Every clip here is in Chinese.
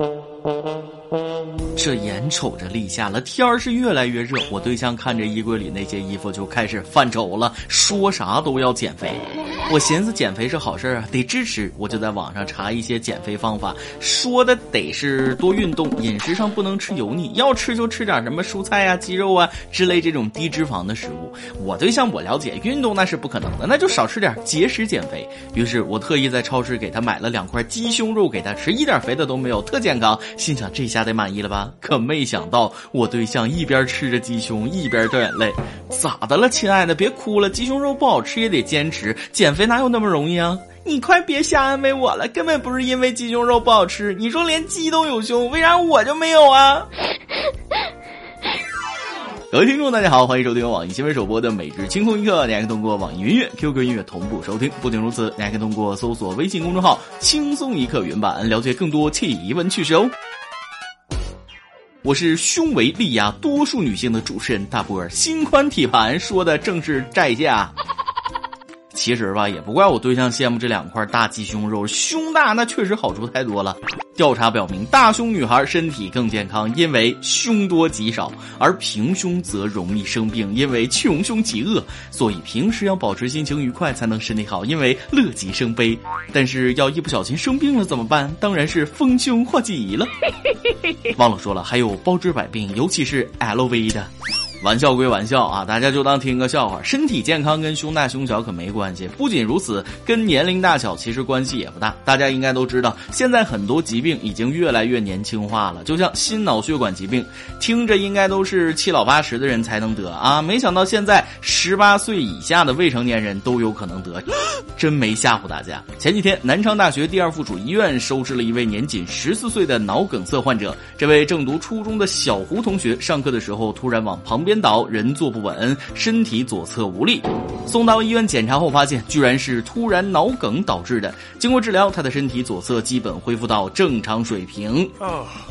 Mm-hmm. 这眼瞅着立夏了，天儿是越来越热。我对象看着衣柜里那些衣服就开始犯愁了，说啥都要减肥。我寻思减肥是好事啊，得支持。我就在网上查一些减肥方法，说的得是多运动，饮食上不能吃油腻，要吃就吃点什么蔬菜啊、鸡肉啊之类这种低脂肪的食物。我对象我了解，运动那是不可能的，那就少吃点，节食减肥。于是我特意在超市给他买了两块鸡胸肉给他吃，一点肥的都没有，特健康。心想这下得满意了吧？可没想到，我对象一边吃着鸡胸，一边掉眼泪。咋的了，亲爱的？别哭了，鸡胸肉不好吃也得坚持。减肥哪有那么容易啊？你快别瞎安慰我了，根本不是因为鸡胸肉不好吃。你说连鸡都有胸，为啥我就没有啊？各位听众，大家好，欢迎收听网易新闻首播的《每日轻松一刻》，你还可以通过网易云音乐、QQ 音乐同步收听。不仅如此，你还可以通过搜索微信公众号“轻松一刻”原版了解更多奇闻趣事哦。我是胸围力压多数女性的主持人大波儿，心宽体盘说的正是在下。其实吧，也不怪我对象羡慕这两块大鸡胸肉，胸大那确实好处太多了。调查表明，大胸女孩身体更健康，因为胸多肌少；而平胸则容易生病，因为穷凶极恶。所以平时要保持心情愉快，才能身体好，因为乐极生悲。但是要一不小心生病了怎么办？当然是丰胸化吉了。忘了说了，还有包治百病，尤其是 LV 的。玩笑归玩笑啊，大家就当听个笑话。身体健康跟胸大胸小可没关系。不仅如此，跟年龄大小其实关系也不大。大家应该都知道，现在很多疾病已经越来越年轻化了。就像心脑血管疾病，听着应该都是七老八十的人才能得啊，没想到现在十八岁以下的未成年人都有可能得，真没吓唬大家。前几天，南昌大学第二附属医院收治了一位年仅十四岁的脑梗塞患者。这位正读初中的小胡同学，上课的时候突然往旁边。颠倒，人坐不稳，身体左侧无力，送到医院检查后发现，居然是突然脑梗导致的。经过治疗，他的身体左侧基本恢复到正常水平。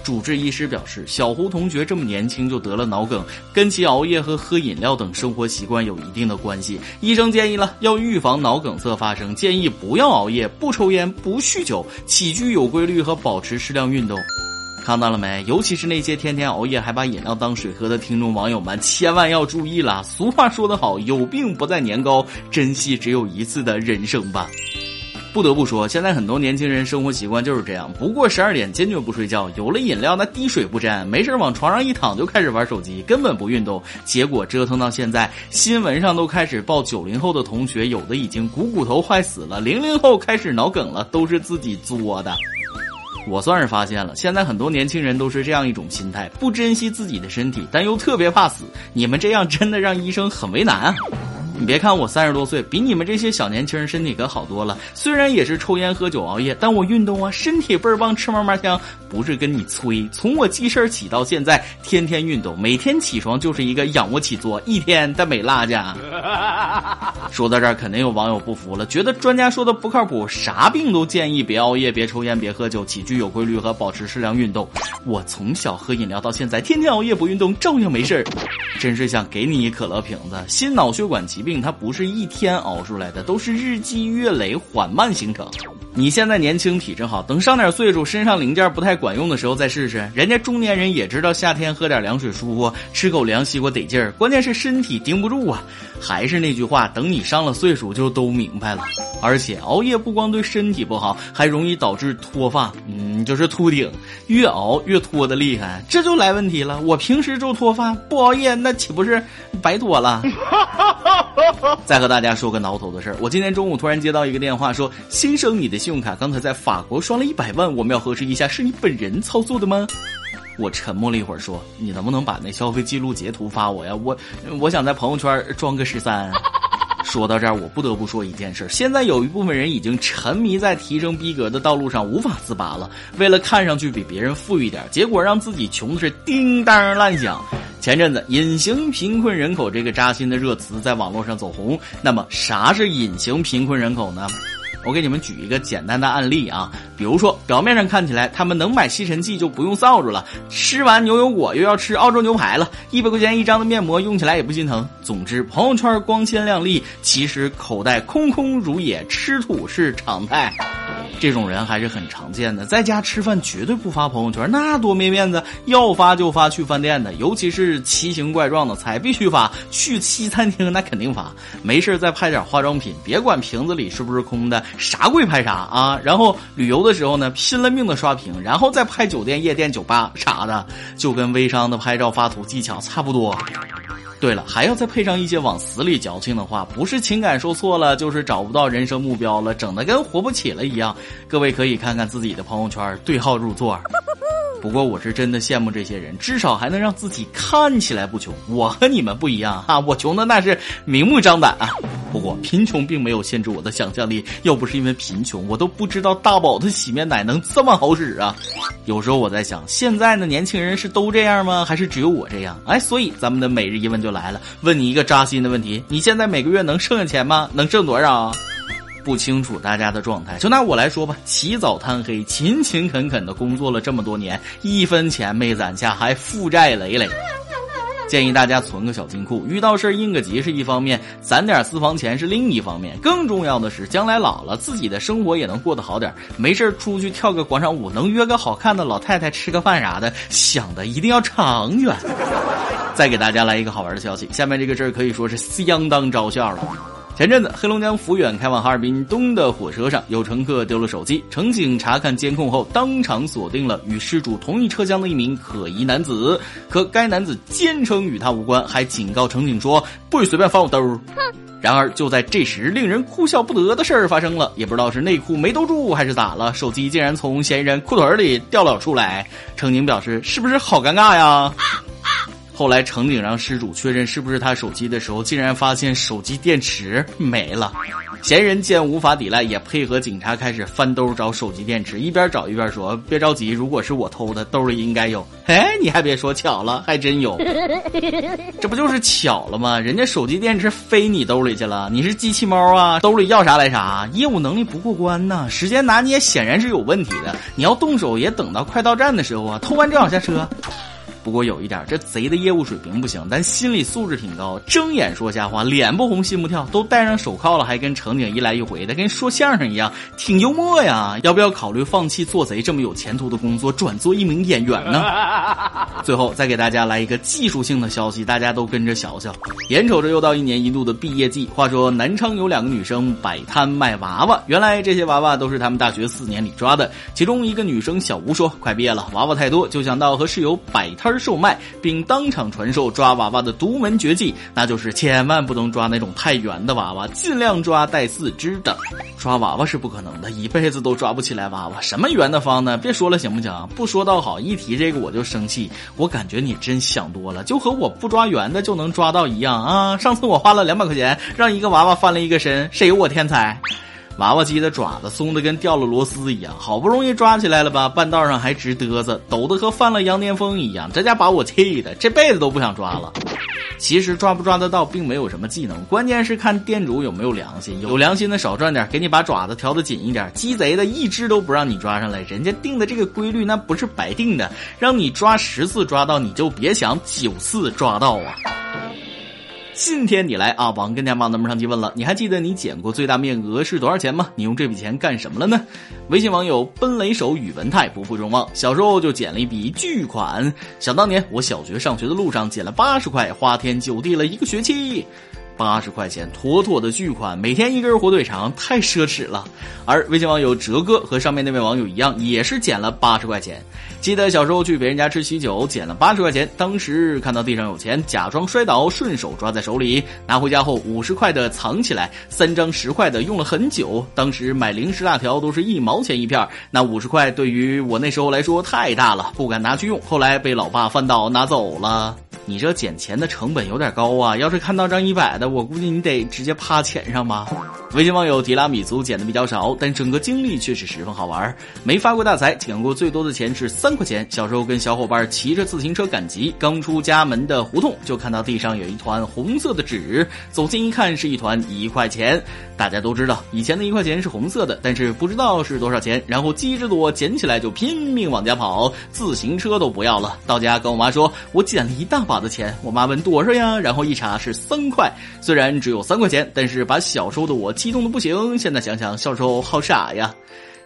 主治医师表示，小胡同学这么年轻就得了脑梗，跟其熬夜和喝饮料等生活习惯有一定的关系。医生建议了，要预防脑梗塞发生，建议不要熬夜，不抽烟，不酗酒，起居有规律和保持适量运动。看到了没？尤其是那些天天熬夜还把饮料当水喝的听众网友们，千万要注意了。俗话说得好，有病不在年高，珍惜只有一次的人生吧。不得不说，现在很多年轻人生活习惯就是这样，不过十二点坚决不睡觉，有了饮料那滴水不沾，没事往床上一躺就开始玩手机，根本不运动。结果折腾到现在，新闻上都开始报九零后的同学，有的已经股骨头坏死了，零零后开始脑梗了，都是自己作的。我算是发现了，现在很多年轻人都是这样一种心态，不珍惜自己的身体，但又特别怕死。你们这样真的让医生很为难啊！你别看我三十多岁，比你们这些小年轻人身体可好多了。虽然也是抽烟喝酒熬夜，但我运动啊，身体倍儿棒，吃嘛嘛香。不是跟你吹，从我记事儿起到现在，天天运动，每天起床就是一个仰卧起坐，一天的没落下。说到这儿，肯定有网友不服了，觉得专家说的不靠谱，啥病都建议别熬夜、别抽烟、别喝酒，起居有规律和保持适量运动。我从小喝饮料到现在，天天熬夜不运动，照样没事儿。真是想给你一可乐瓶子。心脑血管疾病它不是一天熬出来的，都是日积月累缓慢形成。你现在年轻体质好，等上点岁数，身上零件不太管用的时候再试试。人家中年人也知道夏天喝点凉水舒服，吃口凉西瓜得劲儿。关键是身体顶不住啊！还是那句话，等你上了岁数就都明白了。而且熬夜不光对身体不好，还容易导致脱发，嗯，就是秃顶，越熬越脱的厉害，这就来问题了。我平时就脱发，不熬夜那岂不是白脱了？再和大家说个挠头的事儿，我今天中午突然接到一个电话，说：“先生，你的信用卡刚才在法国刷了一百万，我们要核实一下，是你本人操作的吗？”我沉默了一会儿，说：“你能不能把那消费记录截图发我呀？我我想在朋友圈装个十三。”说到这儿，我不得不说一件事：现在有一部分人已经沉迷在提升逼格的道路上无法自拔了。为了看上去比别人富裕点，结果让自己穷的是叮当乱响。前阵子“隐形贫困人口”这个扎心的热词在网络上走红。那么，啥是隐形贫困人口呢？我给你们举一个简单的案例啊，比如说表面上看起来他们能买吸尘器就不用扫帚了，吃完牛油果又要吃澳洲牛排了，一百块钱一张的面膜用起来也不心疼。总之，朋友圈光鲜亮丽，其实口袋空空如也，吃土是常态。这种人还是很常见的，在家吃饭绝对不发朋友圈，那多没面子！要发就发去饭店的，尤其是奇形怪状的菜必须发。去西餐厅那肯定发。没事再拍点化妆品，别管瓶子里是不是空的，啥贵拍啥啊！然后旅游的时候呢，拼了命的刷屏，然后再拍酒店、夜店、酒吧啥的，就跟微商的拍照发图技巧差不多。对了，还要再配上一些往死里矫情的话，不是情感受挫了，就是找不到人生目标了，整的跟活不起了一样。各位可以看看自己的朋友圈，对号入座。不过我是真的羡慕这些人，至少还能让自己看起来不穷。我和你们不一样啊，我穷的那是明目张胆啊。不过贫穷并没有限制我的想象力，要不是因为贫穷，我都不知道大宝的洗面奶能这么好使啊。有时候我在想，现在的年轻人是都这样吗？还是只有我这样？哎，所以咱们的每日一问就来了，问你一个扎心的问题：你现在每个月能剩下钱吗？能挣多少？不清楚大家的状态，就拿我来说吧，起早贪黑，勤勤恳恳的工作了这么多年，一分钱没攒下，还负债累累。建议大家存个小金库，遇到事儿应个急是一方面，攒点私房钱是另一方面。更重要的是，将来老了，自己的生活也能过得好点。没事儿出去跳个广场舞，能约个好看的老太太吃个饭啥的，想的一定要长远。再给大家来一个好玩的消息，下面这个事儿可以说是相当招笑了。前阵子，黑龙江抚远开往哈尔滨东的火车上，有乘客丢了手机，乘警查看监控后，当场锁定了与失主同一车厢的一名可疑男子。可该男子坚称与他无关，还警告乘警说：“不许随便翻我兜。”哼然而就在这时，令人哭笑不得的事儿发生了，也不知道是内裤没兜住还是咋了，手机竟然从嫌疑人裤腿里掉了出来。乘警表示：“是不是好尴尬呀？”后来，乘警让失主确认是不是他手机的时候，竟然发现手机电池没了。嫌疑人见无法抵赖，也配合警察开始翻兜找手机电池，一边找一边说：“别着急，如果是我偷的，兜里应该有。”哎，你还别说，巧了，还真有。这不就是巧了吗？人家手机电池飞你兜里去了，你是机器猫啊？兜里要啥来啥，业务能力不过关呐，时间拿捏显然是有问题的。你要动手，也等到快到站的时候啊，偷完正好下车。不过有一点，这贼的业务水平不行，但心理素质挺高，睁眼说瞎话，脸不红心不跳，都戴上手铐了，还跟乘警一来一回的，跟说相声一样，挺幽默呀。要不要考虑放弃做贼这么有前途的工作，转做一名演员呢？最后再给大家来一个技术性的消息，大家都跟着瞧瞧。眼瞅着又到一年一度的毕业季，话说南昌有两个女生摆摊卖娃娃，原来这些娃娃都是他们大学四年里抓的。其中一个女生小吴说：“快毕业了，娃娃太多，就想到和室友摆摊。”售卖并当场传授抓娃娃的独门绝技，那就是千万不能抓那种太圆的娃娃，尽量抓带四肢的。抓娃娃是不可能的，一辈子都抓不起来娃娃。什么圆的方的，别说了行不行？不说倒好，一提这个我就生气。我感觉你真想多了，就和我不抓圆的就能抓到一样啊！上次我花了两百块钱让一个娃娃翻了一个身，谁有我天才？娃娃机的爪子松的跟掉了螺丝一样，好不容易抓起来了吧，半道上还直嘚瑟，抖得和犯了羊癫疯一样，这家把我气的，这辈子都不想抓了。其实抓不抓得到并没有什么技能，关键是看店主有没有良心，有良心的少赚点，给你把爪子调的紧一点；鸡贼的一只都不让你抓上来，人家定的这个规律那不是白定的，让你抓十次抓到，你就别想九次抓到啊。今天你来啊！网跟家帮咱们上期问了，你还记得你捡过最大面额是多少钱吗？你用这笔钱干什么了呢？微信网友奔雷手宇文泰不负众望，小时候就捡了一笔巨款。想当年我小学上学的路上捡了八十块，花天酒地了一个学期。八十块钱，妥妥的巨款，每天一根火腿肠，太奢侈了。而微信网友哲哥和上面那位网友一样，也是捡了八十块钱。记得小时候去别人家吃喜酒，捡了八十块钱，当时看到地上有钱，假装摔倒，顺手抓在手里，拿回家后五十块的藏起来，三张十块的用了很久。当时买零食辣条都是一毛钱一片，那五十块对于我那时候来说太大了，不敢拿去用。后来被老爸翻倒拿走了。你这捡钱的成本有点高啊！要是看到张一百的，我估计你得直接趴钱上吧。微信网友提拉米苏捡的比较少，但整个经历却是十分好玩。没发过大财，捡过最多的钱是三块钱。小时候跟小伙伴骑着自行车赶集，刚出家门的胡同就看到地上有一团红色的纸，走近一看是一团一块钱。大家都知道以前的一块钱是红色的，但是不知道是多少钱。然后机智的我捡起来就拼命往家跑，自行车都不要了。到家跟我妈说，我捡了一大把。的钱，我妈问多少呀？然后一查是三块。虽然只有三块钱，但是把小时候的我激动的不行。现在想想，小时候好傻呀。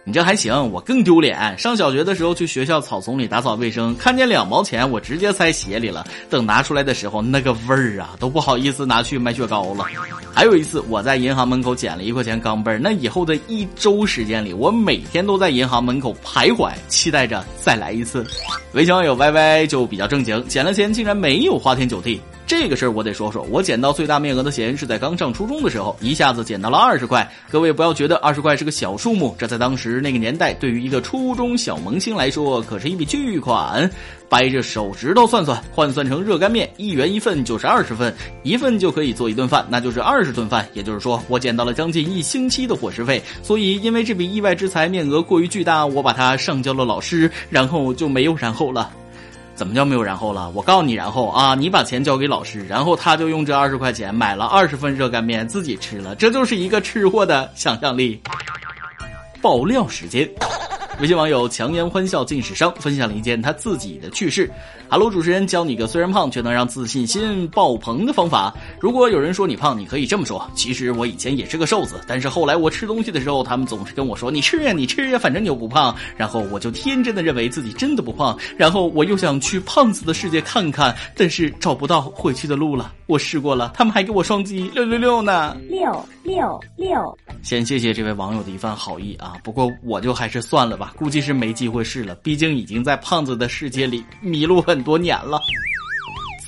你这还行，我更丢脸。上小学的时候去学校草丛里打扫卫生，看见两毛钱，我直接塞鞋里了。等拿出来的时候，那个味儿啊，都不好意思拿去卖雪糕了。还有一次，我在银行门口捡了一块钱钢镚儿，那以后的一周时间里，我每天都在银行门口徘徊，期待着再来一次。微信网友 Y Y 就比较正经，捡了钱竟然没有花天酒地。这个事儿我得说说，我捡到最大面额的钱是在刚上初中的时候，一下子捡到了二十块。各位不要觉得二十块是个小数目，这在当时那个年代，对于一个初中小萌新来说，可是一笔巨款。掰着手指头算算，换算成热干面，一元一份就是二十份，一份就可以做一顿饭，那就是二十顿饭。也就是说，我捡到了将近一星期的伙食费。所以，因为这笔意外之财面额过于巨大，我把它上交了老师，然后就没有然后了。怎么叫没有然后了？我告诉你，然后啊，你把钱交给老师，然后他就用这二十块钱买了二十份热干面自己吃了。这就是一个吃货的想象力。爆料时间。微信网友强颜欢笑尽是伤分享了一件他自己的趣事。Hello，主持人教你个虽然胖却能让自信心爆棚的方法。如果有人说你胖，你可以这么说：其实我以前也是个瘦子，但是后来我吃东西的时候，他们总是跟我说你吃呀，你吃呀，反正你又不胖。然后我就天真的认为自己真的不胖。然后我又想去胖子的世界看看，但是找不到回去的路了。我试过了，他们还给我双击六六六呢。六六六。先谢谢这位网友的一番好意啊，不过我就还是算了吧。估计是没机会试了，毕竟已经在胖子的世界里迷路很多年了。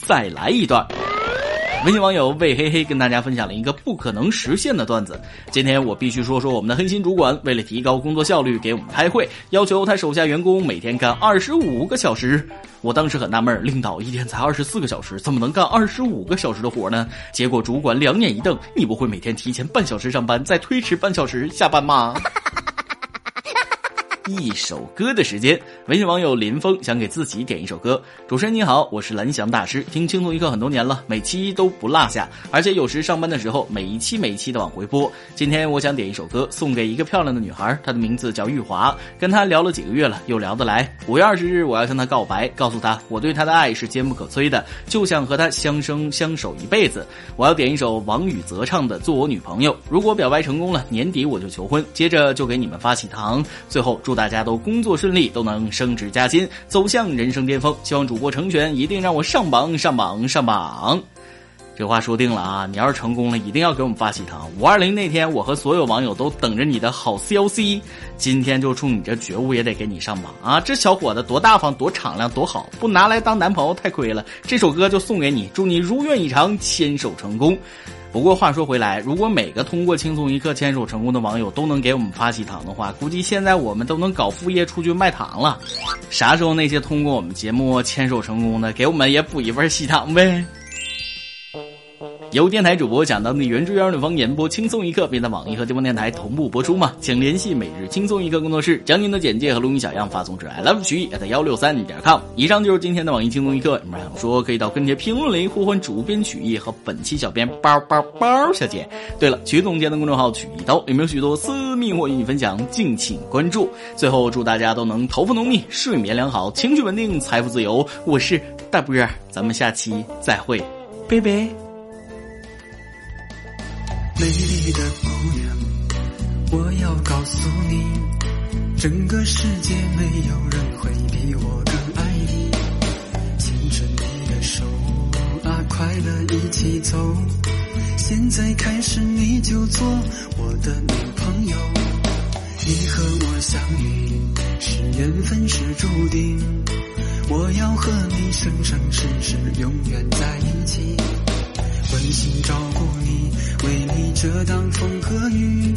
再来一段。微信网友魏嘿嘿跟大家分享了一个不可能实现的段子。今天我必须说说我们的黑心主管，为了提高工作效率，给我们开会，要求他手下员工每天干二十五个小时。我当时很纳闷，领导一天才二十四个小时，怎么能干二十五个小时的活呢？结果主管两眼一瞪：“你不会每天提前半小时上班，再推迟半小时下班吗？”一首歌的时间，微信网友林峰想给自己点一首歌。主持人你好，我是蓝翔大师，听轻松一刻很多年了，每期都不落下，而且有时上班的时候每一期每一期的往回播。今天我想点一首歌送给一个漂亮的女孩，她的名字叫玉华，跟她聊了几个月了，又聊得来。五月二十日我要向她告白，告诉她我对她的爱是坚不可摧的，就想和她相生相守一辈子。我要点一首王宇泽唱的《做我女朋友》，如果表白成功了，年底我就求婚，接着就给你们发喜糖。最后祝。大家都工作顺利，都能升职加薪，走向人生巅峰。希望主播成全，一定让我上榜上榜上榜。这话说定了啊！你要是成功了，一定要给我们发喜糖。五二零那天，我和所有网友都等着你的好消息。今天就冲你这觉悟，也得给你上榜啊！这小伙子多大方，多敞亮，多好，不拿来当男朋友太亏了。这首歌就送给你，祝你如愿以偿，牵手成功。不过话说回来，如果每个通过轻松一刻牵手成功的网友都能给我们发喜糖的话，估计现在我们都能搞副业出去卖糖了。啥时候那些通过我们节目牵手成功的，给我们也补一份喜糖呗。由电台主播讲当地原汁原味的方言播轻松一刻，并在网易和地方电台同步播出吗？请联系每日轻松一刻工作室，将您的简介和录音小样发送至 i love 曲艺 at 幺六三点 com。以上就是今天的网易轻松一刻。你们想说，可以到跟帖评论里呼唤主编曲艺和本期小编包包包小姐。对了，曲总监的公众号曲一刀里面有许多私密或与你分享，敬请关注。最后，祝大家都能头发浓密、睡眠良好、情绪稳定、财富自由。我是大波儿，咱们下期再会，拜拜。美丽的姑娘，我要告诉你，整个世界没有人会比我更爱你。牵着你的手啊，快乐一起走。现在开始你就做我的女朋友。你和我相遇是缘分是注定，我要和你生生世世永远在一起。温馨照顾你，为你遮挡风和雨，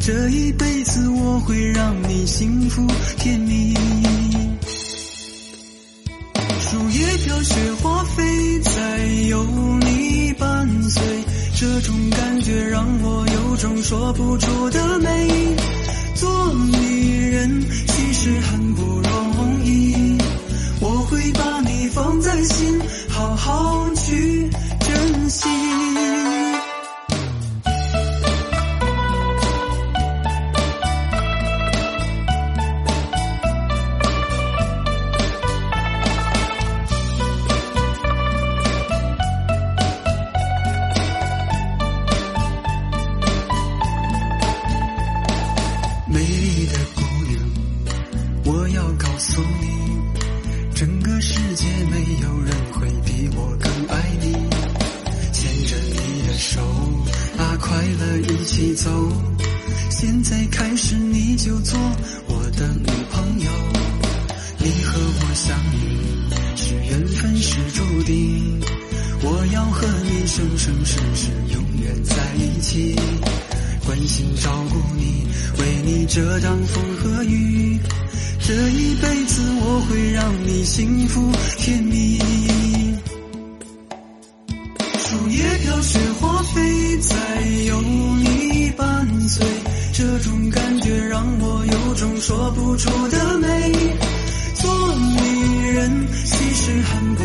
这一辈子我会让你幸福甜蜜。树叶飘雪花飞，再有你伴随，这种感觉让我有种说不出的美。做女人其实很不容易，我会把你放在心，好好去。心。是注定，我要和你生生世世永远在一起，关心照顾你，为你遮挡风和雨。这一辈子我会让你幸福甜蜜。树叶飘雪花飞，再有你伴随，这种感觉让我有种说不出的美。做女人其实很不